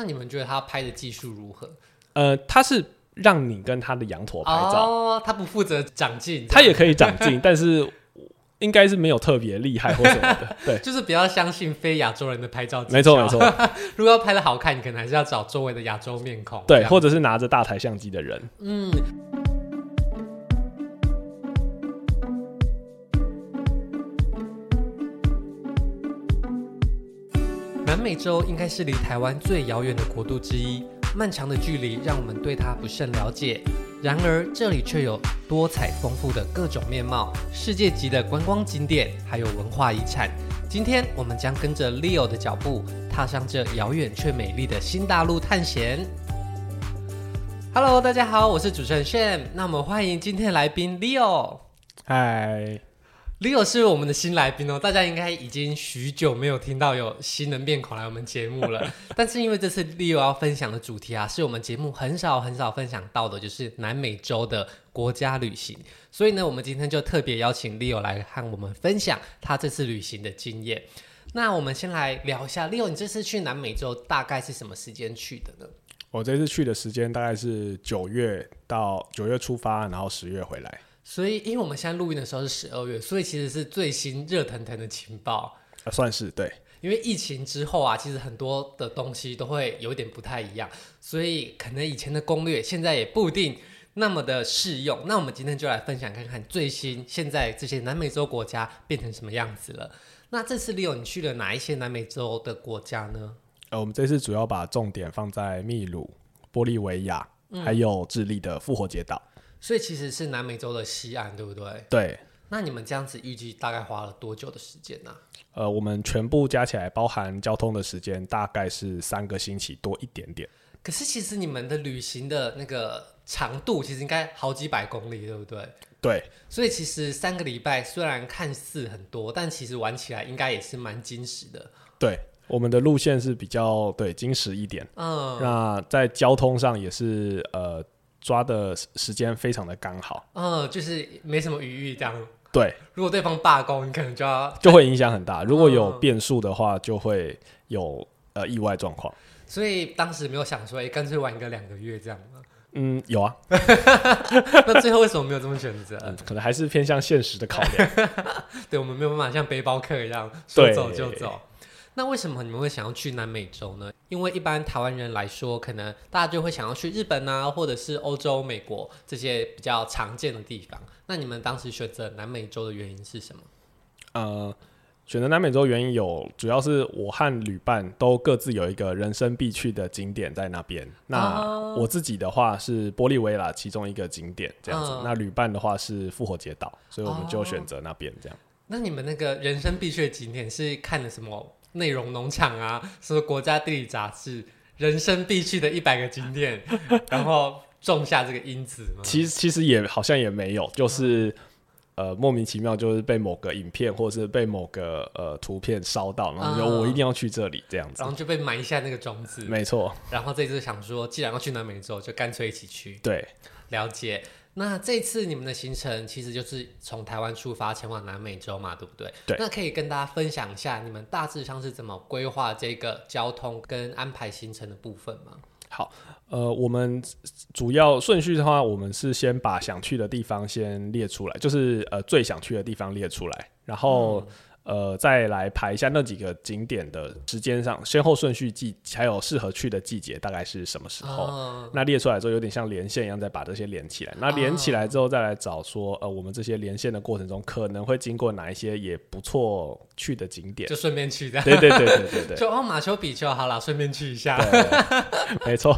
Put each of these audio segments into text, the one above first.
那你们觉得他拍的技术如何？呃，他是让你跟他的羊驼拍照，哦，他不负责长进，他也可以长进，但是应该是没有特别厉害或什么的，对，就是比较相信非亚洲人的拍照技巧，没错没错。如果要拍的好看，你可能还是要找周围的亚洲面孔，对，或者是拿着大台相机的人，嗯。美洲应该是离台湾最遥远的国度之一，漫长的距离让我们对它不甚了解。然而，这里却有多彩丰富的各种面貌，世界级的观光景点，还有文化遗产。今天，我们将跟着 Leo 的脚步，踏上这遥远却美丽的新大陆探险。Hello，大家好，我是主持人 Sham，。那我们欢迎今天的来宾 Leo。嗨。Leo 是我们的新来宾哦，大家应该已经许久没有听到有新人面孔来我们节目了。但是因为这次 Leo 要分享的主题啊，是我们节目很少很少分享到的，就是南美洲的国家旅行。所以呢，我们今天就特别邀请 Leo 来和我们分享他这次旅行的经验。那我们先来聊一下，Leo，你这次去南美洲大概是什么时间去的呢？我这次去的时间大概是九月到九月出发，然后十月回来。所以，因为我们现在录音的时候是十二月，所以其实是最新热腾腾的情报啊，算是对。因为疫情之后啊，其实很多的东西都会有点不太一样，所以可能以前的攻略现在也不一定那么的适用。那我们今天就来分享看看最新现在这些南美洲国家变成什么样子了。那这次 Leo 你去了哪一些南美洲的国家呢？呃，我们这次主要把重点放在秘鲁、玻利维亚，还有智利的复活节岛。所以其实是南美洲的西岸，对不对？对。那你们这样子预计大概花了多久的时间呢？呃，我们全部加起来，包含交通的时间，大概是三个星期多一点点。可是其实你们的旅行的那个长度，其实应该好几百公里，对不对？对。所以其实三个礼拜虽然看似很多，但其实玩起来应该也是蛮精实的。对，我们的路线是比较对精实一点。嗯。那在交通上也是呃。抓的时间非常的刚好，嗯，就是没什么余裕这样。对，如果对方罢工，你可能就要就会影响很大。如果有变数的话，就会有呃意外状况。所以当时没有想说，哎，干脆玩个两个月这样吗？嗯，有啊。那最后为什么没有这么选择？嗯，可能还是偏向现实的考量。对，我们没有办法像背包客一样说走就走。那为什么你们会想要去南美洲呢？因为一般台湾人来说，可能大家就会想要去日本啊，或者是欧洲、美国这些比较常见的地方。那你们当时选择南美洲的原因是什么？呃，选择南美洲原因有，主要是我和旅伴都各自有一个人生必去的景点在那边。那我自己的话是玻利维亚其中一个景点这样子，呃、那旅伴的话是复活节岛，所以我们就选择那边这样、哦。那你们那个人生必去的景点是看了什么？内容农场啊，什么国家地理杂志，人生必去的一百个景点，然后种下这个因子吗？其实其实也好像也没有，就是、嗯、呃莫名其妙就是被某个影片或者是被某个呃图片烧到，然后就我一定要去这里这样子，然后就被埋下那个种子。没错。然后这次想说，既然要去南美洲，就干脆一起去。对，了解。那这次你们的行程其实就是从台湾出发前往南美洲嘛，对不对？对。那可以跟大家分享一下你们大致上是怎么规划这个交通跟安排行程的部分吗？好，呃，我们主要顺序的话，我们是先把想去的地方先列出来，就是呃最想去的地方列出来，然后。嗯呃，再来排一下那几个景点的时间上先后顺序季，还有适合去的季节大概是什么时候？哦、那列出来之后有点像连线一样，再把这些连起来。那连起来之后再来找说，呃，我们这些连线的过程中可能会经过哪一些也不错去的景点，就顺便去这样。对对对对对对，对。就哦，马丘比丘好了，顺便去一下。对，没错。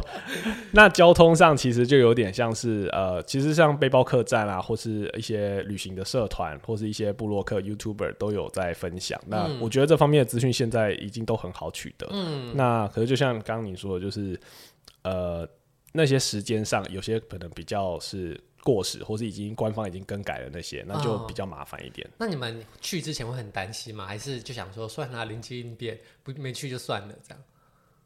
那交通上其实就有点像是呃，其实像背包客栈啊，或是一些旅行的社团，或是一些部落客 YouTuber 都有在。分享，那我觉得这方面的资讯现在已经都很好取得。嗯，那可是就像刚刚你说的，就是呃那些时间上有些可能比较是过时，或是已经官方已经更改了那些，那就比较麻烦一点。哦。那你们去之前会很担心吗？还是就想说算了，临机应变，不没去就算了这样？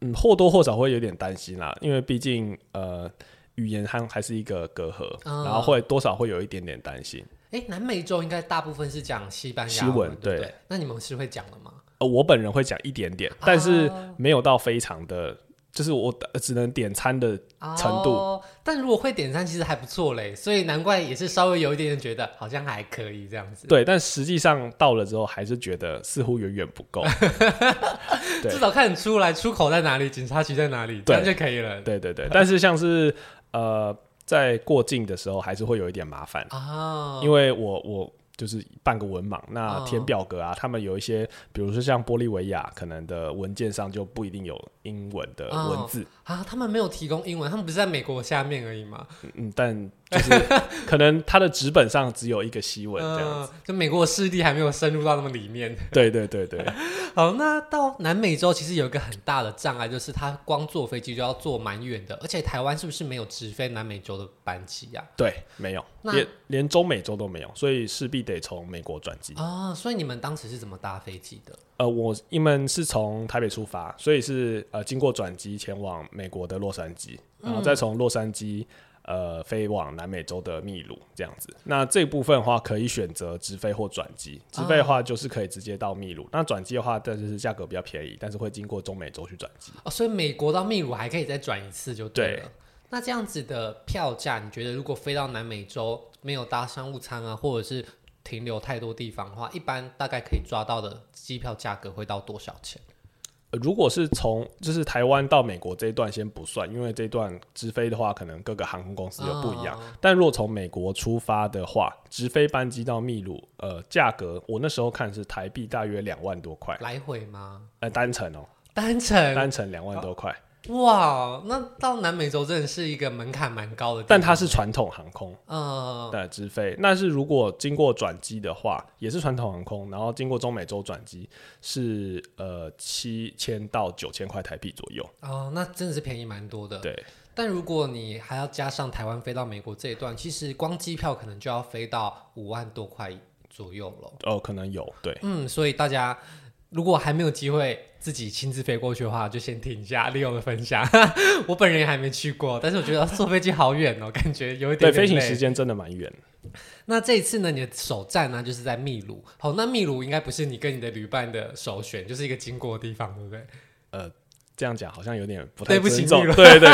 嗯，或多或少会有点担心啦，因为毕竟呃语言还还是一个隔阂，哦，然后会多少会有一点点担心。哎，南美洲应该大部分是讲西班牙文，对？那你们是会讲的吗？呃，我本人会讲一点点，但是没有到非常的就是我只能点餐的程度。哦，但如果会点餐，其实还不错嘞，所以难怪也是稍微有一点点觉得好像还可以这样子。对，但实际上到了之后，还是觉得似乎远远不够。至少看得出来出口在哪里，警察局在哪里，这样就可以了。对对对，但是像是呃，在过境的时候，还是会有一点麻烦啊，因为我我。就是半个文盲，那填表格啊，哦、他们有一些，比如说像玻利维亚，可能的文件上就不一定有英文的文字、哦、啊。他们没有提供英文，他们不是在美国下面而已吗？嗯，但就是可能他的纸本上只有一个西文这样子，嗯、就美国势力还没有深入到那么里面。对对对对。好，那到南美洲其实有一个很大的障碍，就是他光坐飞机就要坐蛮远的，而且台湾是不是没有直飞南美洲的班机呀、啊？对，没有，连连中美洲都没有，所以势必。得从美国转机啊，所以你们当时是怎么搭飞机的？呃，我你们是从台北出发，所以是呃经过转机前往美国的洛杉矶，然后再从洛杉矶呃飞往南美洲的秘鲁这样子。那这部分的话可以选择直飞或转机，直飞的话就是可以直接到秘鲁，那转机的话，但是价格比较便宜，但是会经过中美洲去转机。哦，所以美国到秘鲁还可以再转一次就对了。对那这样子的票价，你觉得如果飞到南美洲没有搭商务舱啊，或者是停留太多地方的话，一般大概可以抓到的机票价格会到多少钱？呃，如果是从就是台湾到美国这一段先不算，因为这段直飞的话，可能各个航空公司又不一样。哦、但如果从美国出发的话，直飞班机到秘鲁，呃，价格我那时候看是台币大约两万多块。来回吗？呃，单程哦，单程，单程两万多块。哇，那到南美洲真的是一个门槛蛮高的，但它是传统航空，嗯，的直飞。那是如果经过转机的话，也是传统航空，然后经过中美洲转机是呃七千到九千块台币左右。哦，那真的是便宜蛮多的。对，但如果你还要加上台湾飞到美国这一段，其实光机票可能就要飞到五万多块左右了。哦，可能有，对，嗯，所以大家。如果还没有机会自己亲自飞过去的话，就先听一下 Leo 的分享。我本人也还没去过，但是我觉得坐飞机好远哦，感觉有一点，点。对，飞行时间真的蛮远。那这一次呢，你的首站呢就是在秘鲁。好，那秘鲁应该不是你跟你的旅伴的首选，就是一个经过的地方，对不对？呃，这样讲好像有点不太对不起，秘鲁。对，对对。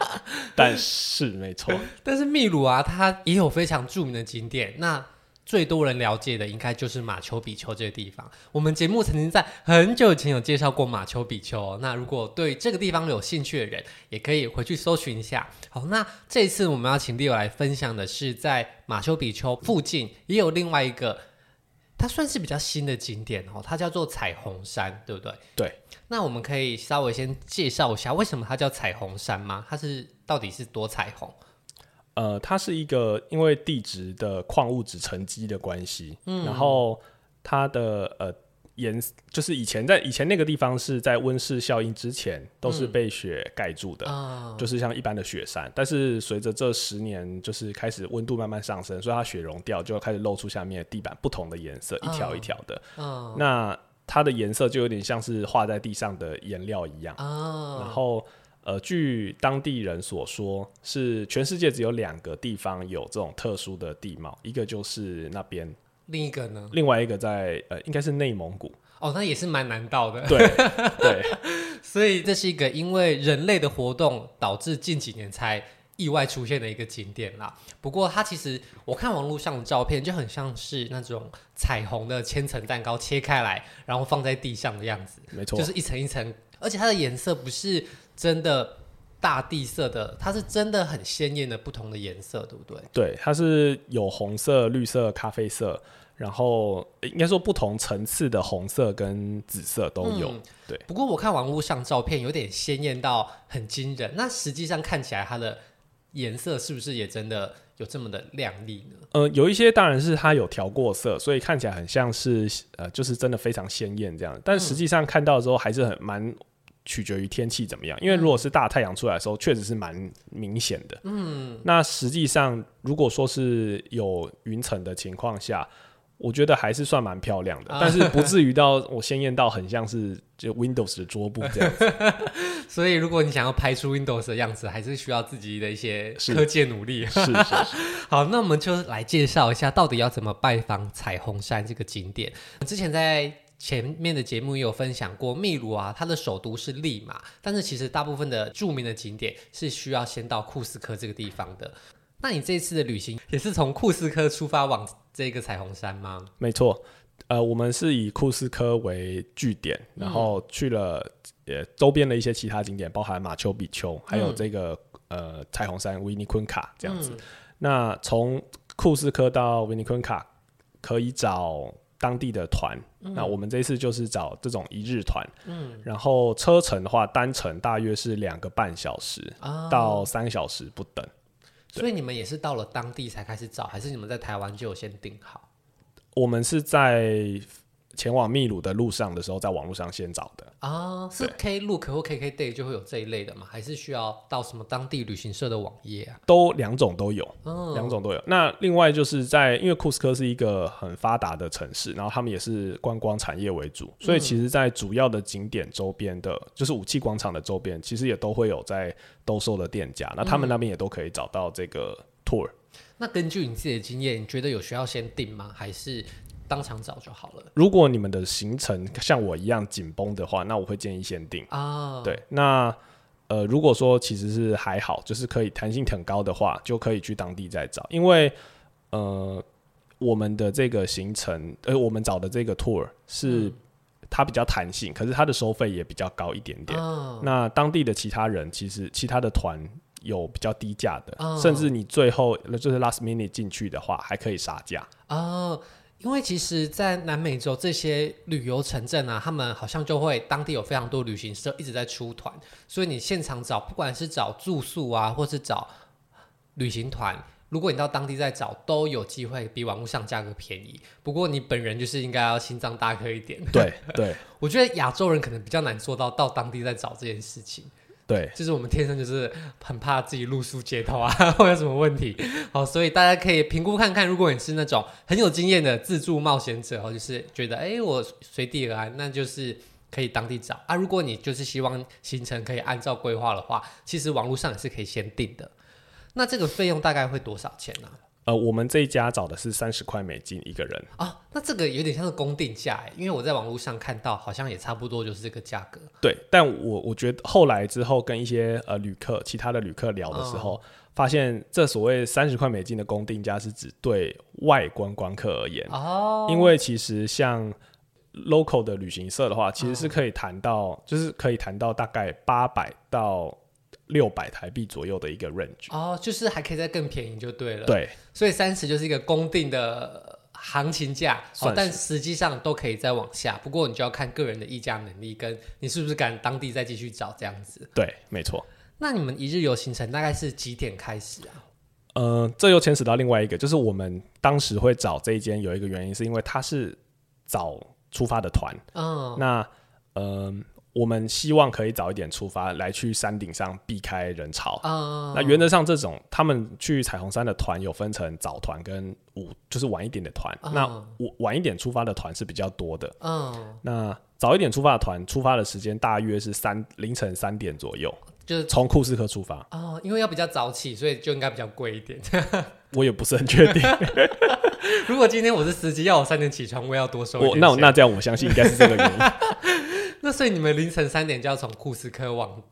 但是没错，但是秘鲁啊，它也有非常著名的景点。那最多人了解的应该就是马丘比丘这个地方。我们节目曾经在很久以前有介绍过马丘比丘哦。那如果对这个地方有兴趣的人，也可以回去搜寻一下。好，那这一次我们要请 Leo 来分享的是，在马丘比丘附近也有另外一个，它算是比较新的景点哦，它叫做彩虹山，对不对？对。那我们可以稍微先介绍一下，为什么它叫彩虹山吗？它是到底是多彩虹？呃，它是一个因为地质的矿物质沉积的关系，嗯，然后它的呃颜就是以前在以前那个地方是在温室效应之前都是被雪盖住的，嗯，就是像一般的雪山。但是随着这十年就是开始温度慢慢上升，所以它雪融掉，就开始露出下面的地板不同的颜色，一条一条的，嗯，那它的颜色就有点像是画在地上的颜料一样，嗯，然后。呃，据当地人所说，是全世界只有两个地方有这种特殊的地貌，一个就是那边，另一个呢？另外一个在呃，应该是内蒙古。哦，那也是蛮难到的。对 对，所以这是一个因为人类的活动导致近几年才意外出现的一个景点啦。不过它其实我看网络上的照片就很像是那种彩虹的千层蛋糕切开来，然后放在地上的样子。没错，就是一层一层，而且它的颜色不是。真的大地色的，它是真的很鲜艳的不同的颜色，对不对？对，它是有红色、绿色、咖啡色，然后应该说不同层次的红色跟紫色都有。嗯、对，不过我看网络上照片有点鲜艳到很惊人，那实际上看起来它的颜色是不是也真的有这么的亮丽呢？呃，有一些当然是它有调过色，所以看起来很像是呃，就是真的非常鲜艳这样。但实际上看到的时候还是很蛮。取决于天气怎么样，因为如果是大太阳出来的时候，确实是蛮明显的。嗯，那实际上如果说是有云层的情况下，我觉得还是算蛮漂亮的，啊、但是不至于到我鲜艳到很像是就 Windows 的桌布这样子。所以如果你想要拍出 Windows 的样子，还是需要自己的一些科技努力。是是，是是。好，那我们就来介绍一下到底要怎么拜访彩虹山这个景点。之前在前面的节目也有分享过，秘鲁啊，它的首都是利马，但是其实大部分的著名的景点是需要先到库斯科这个地方的。那你这次的旅行也是从库斯科出发往这个彩虹山吗？没错，呃，我们是以库斯科为据点，然后去了呃周边的一些其他景点，包含马丘比丘，还有这个、嗯、呃彩虹山维尼昆卡这样子。嗯、那从库斯科到维尼昆卡可以找当地的团，嗯、那我们这次就是找这种一日团，嗯，然后车程的话，单程大约是两个半小时、哦、到三个小时不等。所以你们也是到了当地才开始找，还是你们在台湾就有先订好？我们是在。前往秘鲁的路上的时候，在网络上先找的啊，是 Klook 或 KKday 就会有这一类的吗？还是需要到什么当地旅行社的网页啊？都两种都有，两、哦、种都有。那另外就是在，因为库斯科是一个很发达的城市，然后他们也是观光产业为主，所以其实，在主要的景点周边的，嗯、就是武器广场的周边，其实也都会有在兜售的店家。那他们那边也都可以找到这个 tour。嗯、那根据你自己的经验，你觉得有需要先订吗？还是？当场找就好了。如果你们的行程像我一样紧绷的话，那我会建议先订啊。Oh. 对，那呃，如果说其实是还好，就是可以弹性很高的话，就可以去当地再找。因为呃，我们的这个行程，呃，我们找的这个 tour 是它比较弹性，嗯、可是它的收费也比较高一点点。Oh. 那当地的其他人其实其他的团有比较低价的，oh. 甚至你最后就是 last minute 进去的话，还可以杀价啊。Oh. 因为其实，在南美洲这些旅游城镇啊，他们好像就会当地有非常多旅行社一直在出团，所以你现场找，不管是找住宿啊，或是找旅行团，如果你到当地再找，都有机会比网络上价格便宜。不过你本人就是应该要心脏大颗一点。对对，我觉得亚洲人可能比较难做到到当地再找这件事情。对，就是我们天生就是很怕自己露宿街头啊，或有什么问题。好，所以大家可以评估看看，如果你是那种很有经验的自助冒险者，或就是觉得哎、我随地而安，那就是可以当地找啊。如果你就是希望行程可以按照规划的话，其实网络上也是可以先订的。那这个费用大概会多少钱呢、呃，我们这一家找的是三十块美金一个人啊，那这个有点像是公定价哎，因为我在网络上看到，好像也差不多就是这个价格。对，但我我觉得后来之后跟一些呃旅客、其他的旅客聊的时候，嗯、发现这所谓三十块美金的公定价是指对外观光客而言哦，因为其实像 local 的旅行社的话，其实是可以谈到，哦、就是可以谈到大概八百到。六百台币左右的一个 range 哦，就是还可以再更便宜就对了。对，所以三十就是一个公定的行情价，哦，但实际上都可以再往下。不过你就要看个人的议价能力，跟你是不是敢当地再继续找这样子。对，没错。那你们一日游行程大概是几点开始啊？呃，这又牵扯到另外一个，就是我们当时会找这一间有一个原因，是因为它是早出发的团。嗯，那嗯。呃我们希望可以早一点出发，来去山顶上避开人潮。Uh, 那原则上，这种他们去彩虹山的团有分成早团跟午，就是晚一点的团。Uh, 那晚晚一点出发的团是比较多的。嗯，uh, 那早一点出发的团，出发的时间大约是三凌晨三点左右，就是从库斯科出发。哦，uh, 因为要比较早起，所以就应该比较贵一点。我也不是很确定。如果今天我是司机，要我三点起床，我也要多收一点。那那这样，我相信应该是这个原因。那所以你们凌晨三点就要从库斯科往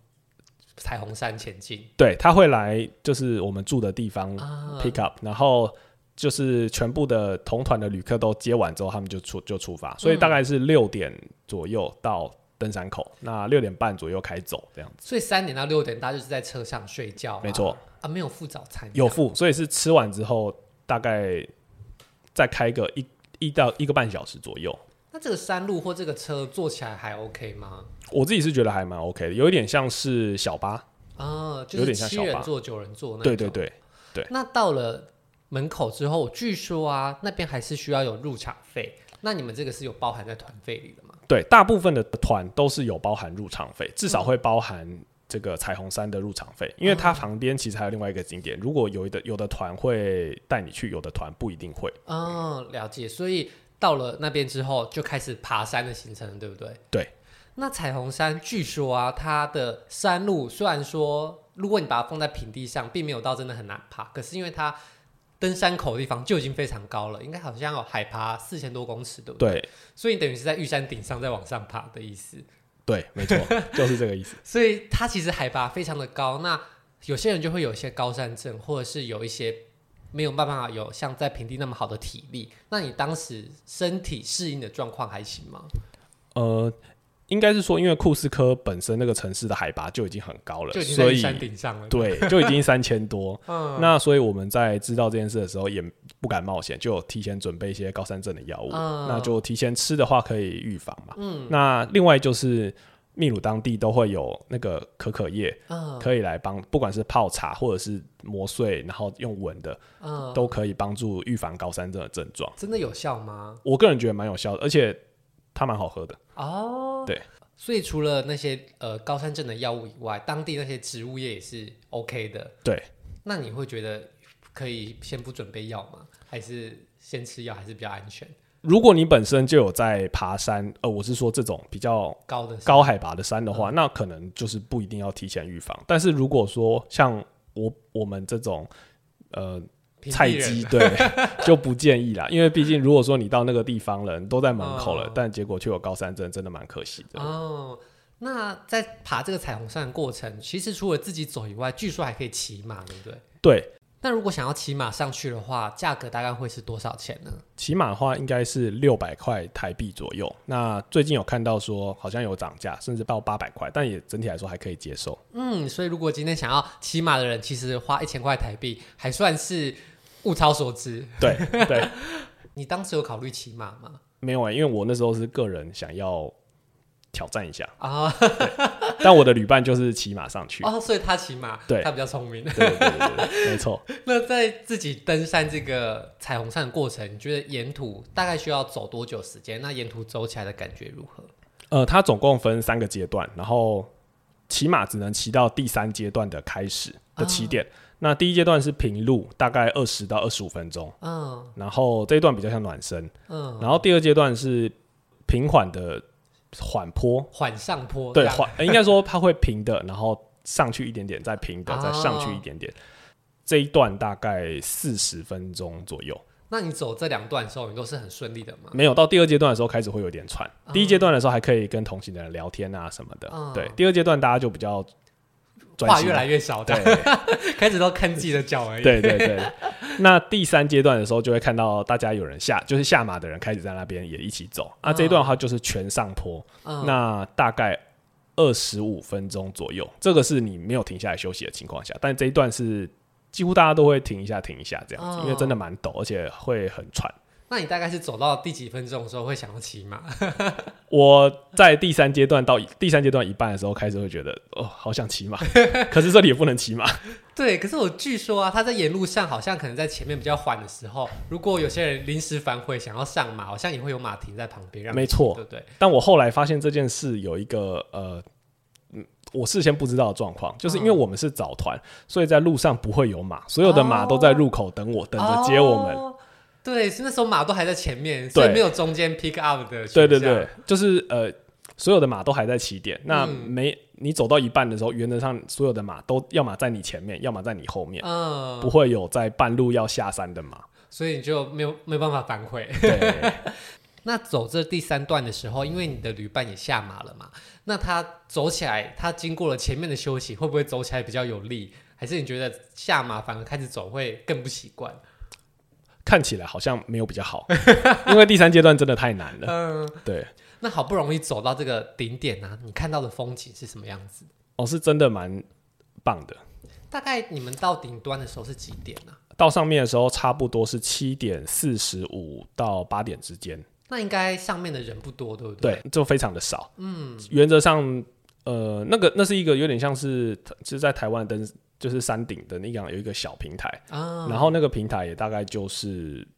彩虹山前进？对，他会来就是我们住的地方 pick up，、啊、然后就是全部的同团的旅客都接完之后，他们就出就出发，所以大概是六点左右到登山口，嗯、那六点半左右开走这样子。所以三点到六点，大家就是在车上睡觉？没错啊，没有付早餐？有付，所以是吃完之后大概再开个一一到一个半小时左右。那这个山路或这个车坐起来还 OK 吗？我自己是觉得还蛮 OK 的，有一点像是小巴啊，就是七人座、九人座那种。对对对对。那到了门口之后，据说啊，那边还是需要有入场费。那你们这个是有包含在团费里的吗？对，大部分的团都是有包含入场费，至少会包含这个彩虹山的入场费，嗯、因为它旁边其实还有另外一个景点。如果有的有的团会带你去，有的团不一定会。哦，了解。所以。到了那边之后，就开始爬山的行程，对不对？对。那彩虹山据说啊，它的山路虽然说，如果你把它放在平地上，并没有到真的很难爬，可是因为它登山口的地方就已经非常高了，应该好像有海拔四千多公尺，对不对？对，所以你等于是在玉山顶上再往上爬的意思。对，没错，就是这个意思。所以它其实海拔非常的高，那有些人就会有一些高山症，或者是有一些没有办法有像在平地那么好的体力。那你当时身体适应的状况还行吗？呃。应该是说，因为库斯科本身那个城市的海拔就已经很高了，所以山顶上了，对，就已经三千多。嗯，那所以我们在知道这件事的时候，也不敢冒险，就有提前准备一些高山症的药物。嗯，那就提前吃的话可以预防嘛。嗯，那另外就是秘鲁当地都会有那个可可叶，嗯，可以来帮，不管是泡茶或者是磨碎，然后用闻的，嗯，都可以帮助预防高山症的症状。真的有效吗？我个人觉得蛮有效的，而且。它蛮好喝的哦，对，所以除了那些呃高山症的药物以外，当地那些植物叶也是 OK 的。对，那你会觉得可以先不准备药吗？还是先吃药还是比较安全？如果你本身就有在爬山，呃，我是说这种比较高的高海拔的山的话，嗯，那可能就是不一定要提前预防。但是如果说像我我们这种呃。菜鸡对 就不建议啦，因为毕竟如果说你到那个地方了，人都在门口了，哦、但结果却有高山症，真的蛮可惜的。哦，那在爬这个彩虹山的过程，其实除了自己走以外，据说还可以骑马，对不对？对。那如果想要骑马上去的话，价格大概会是多少钱呢？骑马的话，应该是六百块台币左右。那最近有看到说，好像有涨价，甚至到八百块，但也整体来说还可以接受。嗯，所以如果今天想要骑马的人，其实花一千块台币还算是。物超所值，对对。你当时有考虑骑马吗？没有啊、欸，因为我那时候是个人想要挑战一下啊。但我的旅伴就是骑马上去哦，所以他骑马，对，他比较聪明。对对对，对没错。那在自己登山这个彩虹山的过程，你觉得沿途大概需要走多久时间？那沿途走起来的感觉如何？呃，它总共分三个阶段，然后骑马只能骑到第三阶段的开始的起点。啊那第一阶段是平路，大概二十到二十五分钟。嗯，然后这一段比较像暖身。嗯，然后第二阶段是平缓的缓坡，缓上坡。对，缓、呃、应该说它会平的，然后上去一点点，再平的，再上去一点点。哦、这一段大概四十分钟左右。那你走这两段的时候，你都是很顺利的吗？没有，到第二阶段的时候开始会有点喘。嗯、第一阶段的时候还可以跟同行的人聊天啊什么的。嗯、对，第二阶段大家就比较。话越来越少，对，开始都看自己的脚而已。对对对，那第三阶段的时候，就会看到大家有人下，就是下马的人开始在那边也一起走。那、嗯啊、这一段的话就是全上坡，嗯、那大概二十五分钟左右，这个是你没有停下来休息的情况下，但这一段是几乎大家都会停一下停一下这样子，嗯、因为真的蛮陡，而且会很喘。那你大概是走到第几分钟的时候会想要骑马？我在第三阶段到第三阶段一半的时候开始会觉得哦，好想骑马，可是这里也不能骑马。对，可是我据说啊，他在沿路上好像可能在前面比较缓的时候，如果有些人临时反悔想要上马，好像也会有马停在旁边让。没错，对不对？但我后来发现这件事有一个呃，我事先不知道的状况，就是因为我们是早团，嗯、所以在路上不会有马，所有的马都在入口等我，哦、等着接我们。哦对，是那时候马都还在前面，所以没有中间 pick up 的。对对对，就是呃，所有的马都还在起点。那没你走到一半的时候，原则上所有的马都要么在你前面，要么在你后面，嗯，不会有在半路要下山的马，所以你就没有没有办法反悔。对。那走这第三段的时候，因为你的旅伴也下马了嘛，那他走起来，他经过了前面的休息，会不会走起来比较有力？还是你觉得下马反而开始走会更不习惯？看起来好像没有比较好，因为第三阶段真的太难了。嗯，对。那好不容易走到这个顶点啊，你看到的风景是什么样子？哦，是真的蛮棒的。大概你们到顶端的时候是几点呢？到上面的时候差不多是七点四十五到八点之间。那应该上面的人不多，对不对？对，就非常的少。嗯，原则上，呃，那个那是一个有点像是，其实，在台湾登。就是山顶的那样有一个小平台，啊、然后那个平台也大概就是，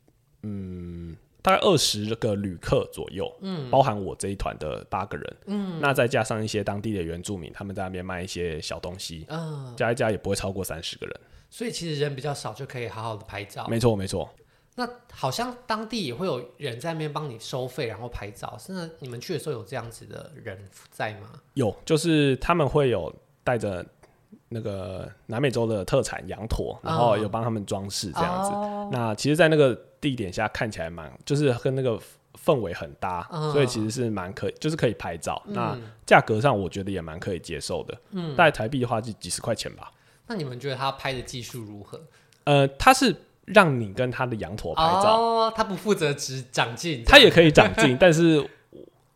嗯，大概二十个旅客左右，嗯，包含我这一团的八个人，嗯，那再加上一些当地的原住民，他们在那边卖一些小东西，啊，加一加也不会超过三十个人，所以其实人比较少就可以好好的拍照，没错没错。那好像当地也会有人在那边帮你收费，然后拍照，甚至你们去的时候有这样子的人在吗？有，就是他们会有带着。那个南美洲的特产羊驼，然后有帮他们装饰这样子。哦、那其实，在那个地点下看起来蛮，就是跟那个氛围很搭，哦、所以其实是蛮可以，就是可以拍照。嗯、那价格上，我觉得也蛮可以接受的。嗯，大概台币的话就几十块钱吧。那你们觉得他拍的技术如何？呃，他是让你跟他的羊驼拍照，哦，他不负责只长进，他也可以长进，但是。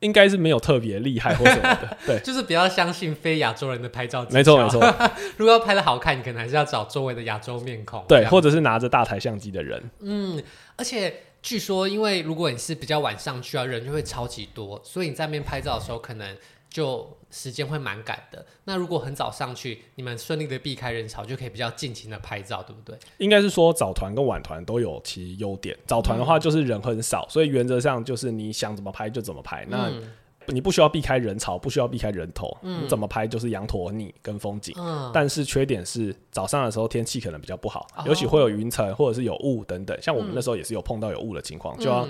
应该是没有特别厉害或什么的，对，就是比较相信非亚洲人的拍照技巧。没错没错，如果要拍的好看，你可能还是要找周围的亚洲面孔，对，或者是拿着大台相机的人。嗯，而且据说，因为如果你是比较晚上去啊，人就会超级多，所以你在那边拍照的时候可能。就时间会蛮赶的。那如果很早上去，你们顺利的避开人潮，就可以比较尽情的拍照，对不对？应该是说早团跟晚团都有其优点。早团的话就是人很少，嗯、所以原则上就是你想怎么拍就怎么拍。那你不需要避开人潮，不需要避开人头，嗯、你怎么拍就是羊驼、你跟风景。嗯、但是缺点是早上的时候天气可能比较不好，哦、尤其会有云层或者是有雾等等。像我们那时候也是有碰到有雾的情况，嗯、就要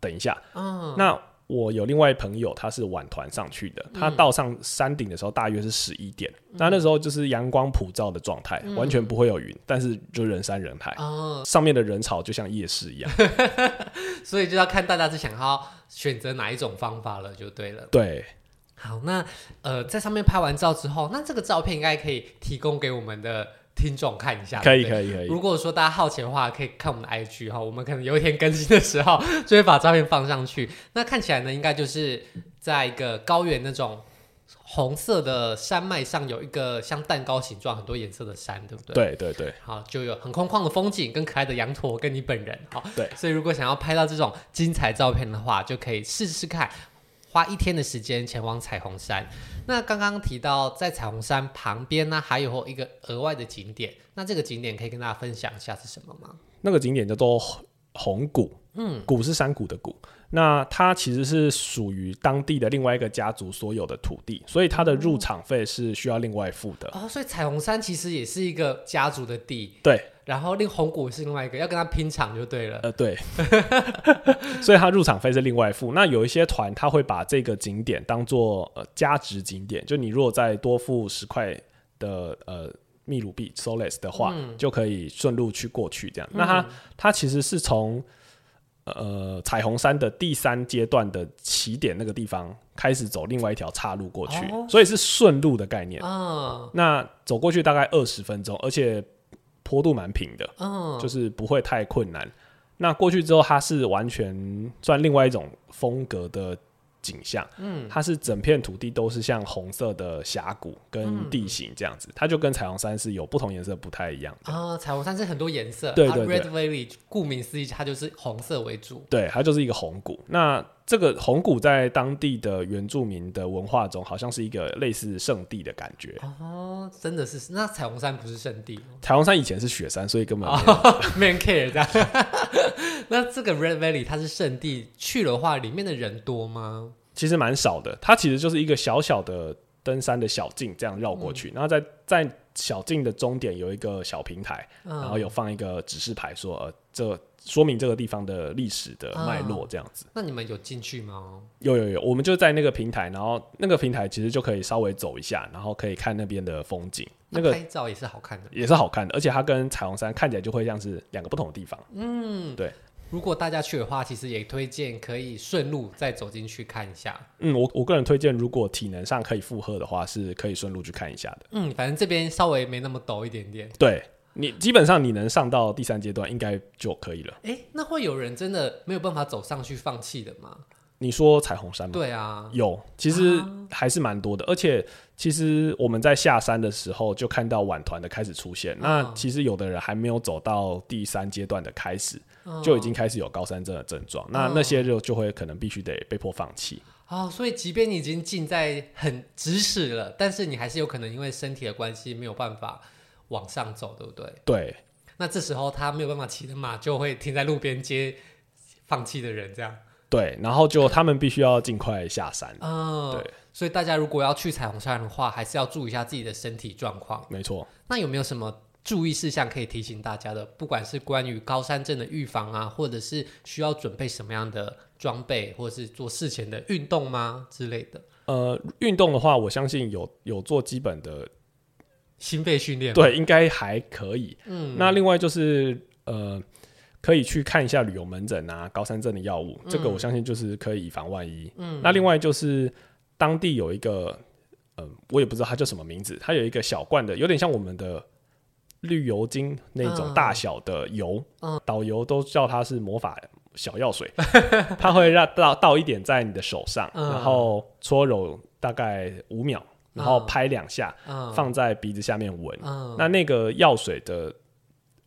等一下。嗯、那我有另外一朋友，他是晚团上去的。他到上山顶的时候，大约是十一点。那、嗯、那时候就是阳光普照的状态，嗯、完全不会有云，但是就人山人海，哦、上面的人潮就像夜市一样。所以就要看大家是想要选择哪一种方法了，就对了。对，好，那呃，在上面拍完照之后，那这个照片应该可以提供给我们的。听众看一下，可以可以可以。如果说大家好奇的话，可以看我们的 IG 哈，我们可能有一天更新的时候 就会把照片放上去。那看起来呢，应该就是在一个高原那种红色的山脉上，有一个像蛋糕形状、很多颜色的山，对不对？对对对。好，就有很空旷的风景，跟可爱的羊驼，跟你本人。好，对。所以如果想要拍到这种精彩照片的话，就可以试试看。花一天的时间前往彩虹山。那刚刚提到在彩虹山旁边呢，还有一个额外的景点。那这个景点可以跟大家分享一下是什么吗？那个景点叫做红谷，嗯，谷是山谷的谷。那它其实是属于当地的另外一个家族所有的土地，所以它的入场费是需要另外付的。哦，所以彩虹山其实也是一个家族的地。对。然后另红谷是另外一个，要跟他拼场就对了。呃，对，所以他入场费是另外付。那有一些团他会把这个景点当做呃加值景点，就你如果再多付十块的呃秘鲁币 Soles 的话，嗯、就可以顺路去过去这样。嗯、那他他其实是从呃彩虹山的第三阶段的起点那个地方开始走另外一条岔路过去，哦、所以是顺路的概念。哦、那走过去大概二十分钟，而且。坡度蛮平的，嗯，就是不会太困难。那过去之后，它是完全算另外一种风格的景象，嗯，它是整片土地都是像红色的峡谷跟地形这样子，嗯、它就跟彩虹山是有不同颜色不太一样啊、呃。彩虹山是很多颜色，对对对，Red Valley 顾名思义，它就是红色为主，对，它就是一个红谷。那这个红谷在当地的原住民的文化中，好像是一个类似圣地的感觉哦，真的是。那彩虹山不是圣地？彩虹山以前是雪山，所以根本没，哦、没人 care 这样。那这个 Red Valley 它是圣地，去的话里面的人多吗？其实蛮少的，它其实就是一个小小的登山的小径，这样绕过去，嗯、然后在在小径的终点有一个小平台，嗯、然后有放一个指示牌说，这。说明这个地方的历史的脉络，这样子。啊，那你们有进去吗？有有有，我们就在那个平台，然后那个平台其实就可以稍微走一下，然后可以看那边的风景。那个拍照也是好看的，也是好看的，而且它跟彩虹山看起来就会像是两个不同的地方。嗯，对。如果大家去的话，其实也推荐可以顺路再走进去看一下。嗯，我我个人推荐，如果体能上可以负荷的话，是可以顺路去看一下的。嗯，反正这边稍微没那么陡一点点。对。你基本上你能上到第三阶段应该就可以了。哎、欸，那会有人真的没有办法走上去放弃的吗？你说彩虹山吗？对啊，有，其实还是蛮多的。啊、而且其实我们在下山的时候就看到晚团的开始出现。啊、那其实有的人还没有走到第三阶段的开始，啊、就已经开始有高山症的症状。啊、那那些就就会可能必须得被迫放弃。哦，所以即便你已经近在很咫尺了，但是你还是有可能因为身体的关系没有办法。往上走，对不对？对。那这时候他没有办法骑的马，就会停在路边接放弃的人，这样。对，然后就他们必须要尽快下山。嗯，对。所以大家如果要去彩虹山的话，还是要注意一下自己的身体状况。没错。那有没有什么注意事项可以提醒大家的？不管是关于高山症的预防啊，或者是需要准备什么样的装备，或者是做事前的运动吗之类的？呃，运动的话，我相信有有做基本的。心肺训练，对，应该还可以。嗯，那另外就是呃，可以去看一下旅游门诊啊，高山症的药物，嗯，这个我相信就是可以以防万一。嗯，那另外就是当地有一个，嗯、呃，我也不知道它叫什么名字，它有一个小罐的，有点像我们的绿油精那种大小的油，嗯，导游都叫它是魔法小药水，它会让倒倒一点在你的手上，嗯，然后搓揉大概五秒。然后拍两下，嗯，放在鼻子下面闻，嗯，那那个药水的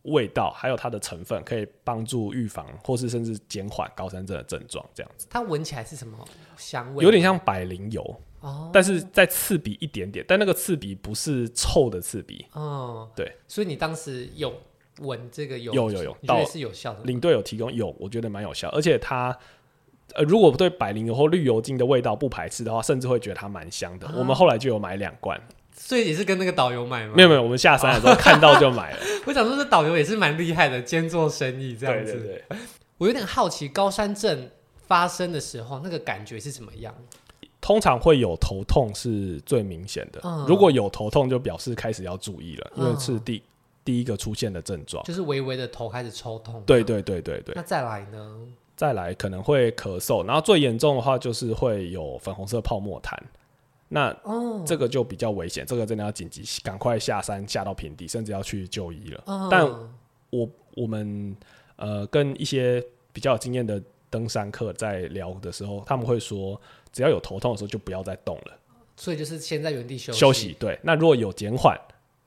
味道还有它的成分，可以帮助预防或是甚至减缓高山症的症状。这样子，它闻起来是什么香味？有点像百灵油，哦，但是再刺鼻一点点，但那个刺鼻不是臭的刺鼻。哦，对，所以你当时有闻这个有？有有有，到是有效的。领队有提供有，我觉得蛮有效，而且它。呃，如果对百灵油或绿油精的味道不排斥的话，甚至会觉得它蛮香的。啊、我们后来就有买两罐，所以也是跟那个导游买吗？没有没有，我们下山的时候看到就买了。我想说，这导游也是蛮厉害的，兼做生意这样子。对对对，我有点好奇，高山症发生的时候，那个感觉是怎么样？通常会有头痛是最明显的、嗯。如果有头痛，就表示开始要注意了，因为是第、嗯、第一个出现的症状，就是微微的头开始抽痛。对对对对对。那再来呢？再来可能会咳嗽，然后最严重的话就是会有粉红色泡沫痰，那这个就比较危险，哦，这个真的要紧急赶快下山下到平地，甚至要去就医了。哦，但我我们呃跟一些比较有经验的登山客在聊的时候，他们会说，只要有头痛的时候就不要再动了，所以就是先在原地休息。休息。对，那如果有减缓，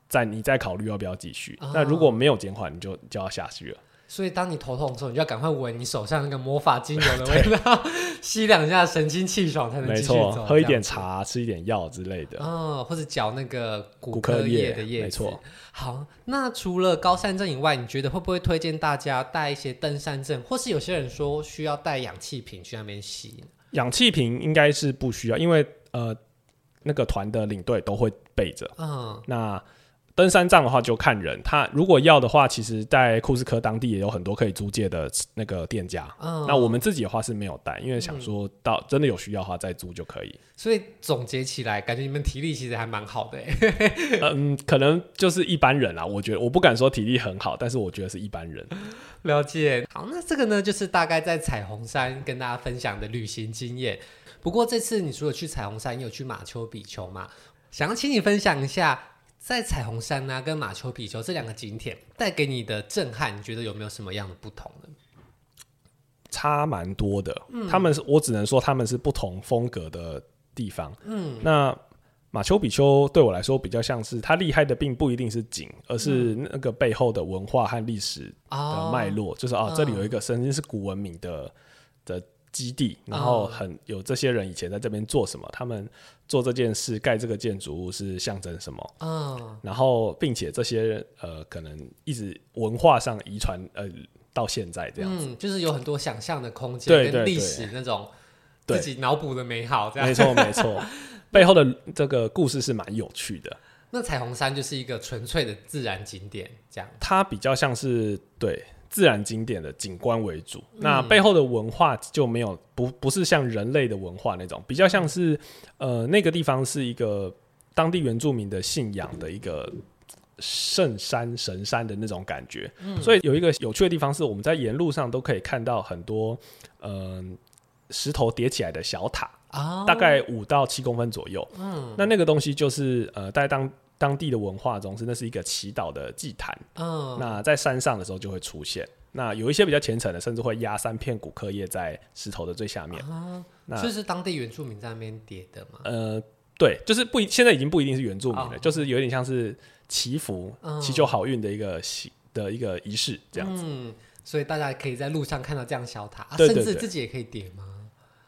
再你再考虑要不要继续，哦。那如果没有减缓，你就就要下去了。所以，当你头痛的时候，你就要赶快闻你手上那个魔法精油的味道，吸两下，神清气爽，才能继续走。喝一点茶，吃一点药之类的。哦，或者嚼那个骨科叶的叶子。没错。好，那除了高山症以外，你觉得会不会推荐大家带一些登山证，或是有些人说需要带氧气瓶去那边吸？氧气瓶应该是不需要，因为呃，那个团的领队都会备着。嗯。那。登山杖的话就看人，他如果要的话，其实在库斯科当地也有很多可以租借的那个店家。嗯，那我们自己的话是没有带，因为想说到真的有需要的话再租就可以。所以总结起来，感觉你们体力其实还蛮好的。嗯，可能就是一般人啦，我觉得我不敢说体力很好，但是我觉得是一般人。了解。好，那这个呢，就是大概在彩虹山跟大家分享的旅行经验。不过这次你除了去彩虹山，你有去马丘比丘吗？想要请你分享一下。在彩虹山啊，跟马丘比丘这两个景点带给你的震撼，你觉得有没有什么样的不同呢？差蛮多的，嗯，他们是我只能说他们是不同风格的地方。嗯，那马丘比丘对我来说比较像是它厉害的，并不一定是景，而是那个背后的文化和历史的脉络，哦，就是啊，这里有一个曾经是古文明的的。基地，然后很有这些人以前在这边做什么？他们做这件事，盖这个建筑物是象征什么？嗯，然后并且这些呃，可能一直文化上遗传呃到现在这样子，嗯，就是有很多想象的空间，跟历史那种自己脑补的美好，这样没错没错，背后的这个故事是蛮有趣的。那彩虹山就是一个纯粹的自然景点，这样它比较像是对。自然景点的景观为主，那背后的文化就没有不不是像人类的文化那种，比较像是呃那个地方是一个当地原住民的信仰的一个圣山神山的那种感觉。嗯，所以有一个有趣的地方是，我们在沿路上都可以看到很多嗯、呃、石头叠起来的小塔啊，大概五到七公分左右。嗯，那那个东西就是呃在当。当地的文化中是那是一个祈祷的祭坛，嗯，那在山上的时候就会出现。那有一些比较虔诚的，甚至会压三片骨科叶在石头的最下面。啊，那这是当地原住民在那边叠的吗？呃，对，就是不现在已经不一定是原住民了，哦，就是有点像是祈福、嗯、祈求好运的一个习的一个仪式这样子。嗯，所以大家可以在路上看到这样小塔，甚至自己也可以叠吗？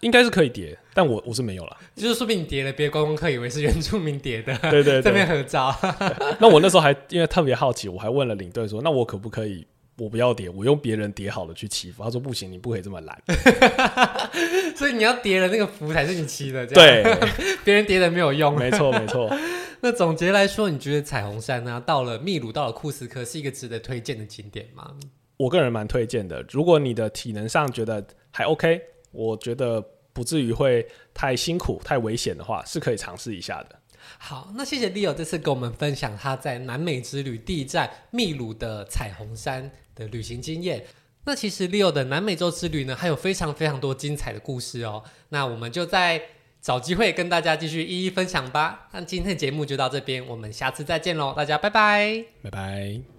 应该是可以叠，但我我是没有了。就是说不定你叠了，别的观光客以为是原住民叠的。对 对对，这边合照。那我那时候还因为特别好奇，我还问了领队说：“那我可不可以，我不要叠，我用别人叠好了去祈福？”他说：“不行，你不可以这么懒。”所以你要叠了那个福才是你祈的，这样。对，别人叠的没有用。没错没错。那总结来说，你觉得彩虹山呢、啊，到了秘鲁，到了库斯科，是一个值得推荐的景点吗？我个人蛮推荐的。如果你的体能上觉得还 OK。我觉得不至于会太辛苦、太危险的话，是可以尝试一下的。好，那谢谢 Leo 这次跟我们分享他在南美之旅第一站秘鲁的彩虹山的旅行经验。那其实 Leo 的南美洲之旅呢，还有非常非常多精彩的故事哦。那我们就再找机会跟大家继续一一分享吧。那今天的节目就到这边，我们下次再见喽，大家拜拜，拜拜。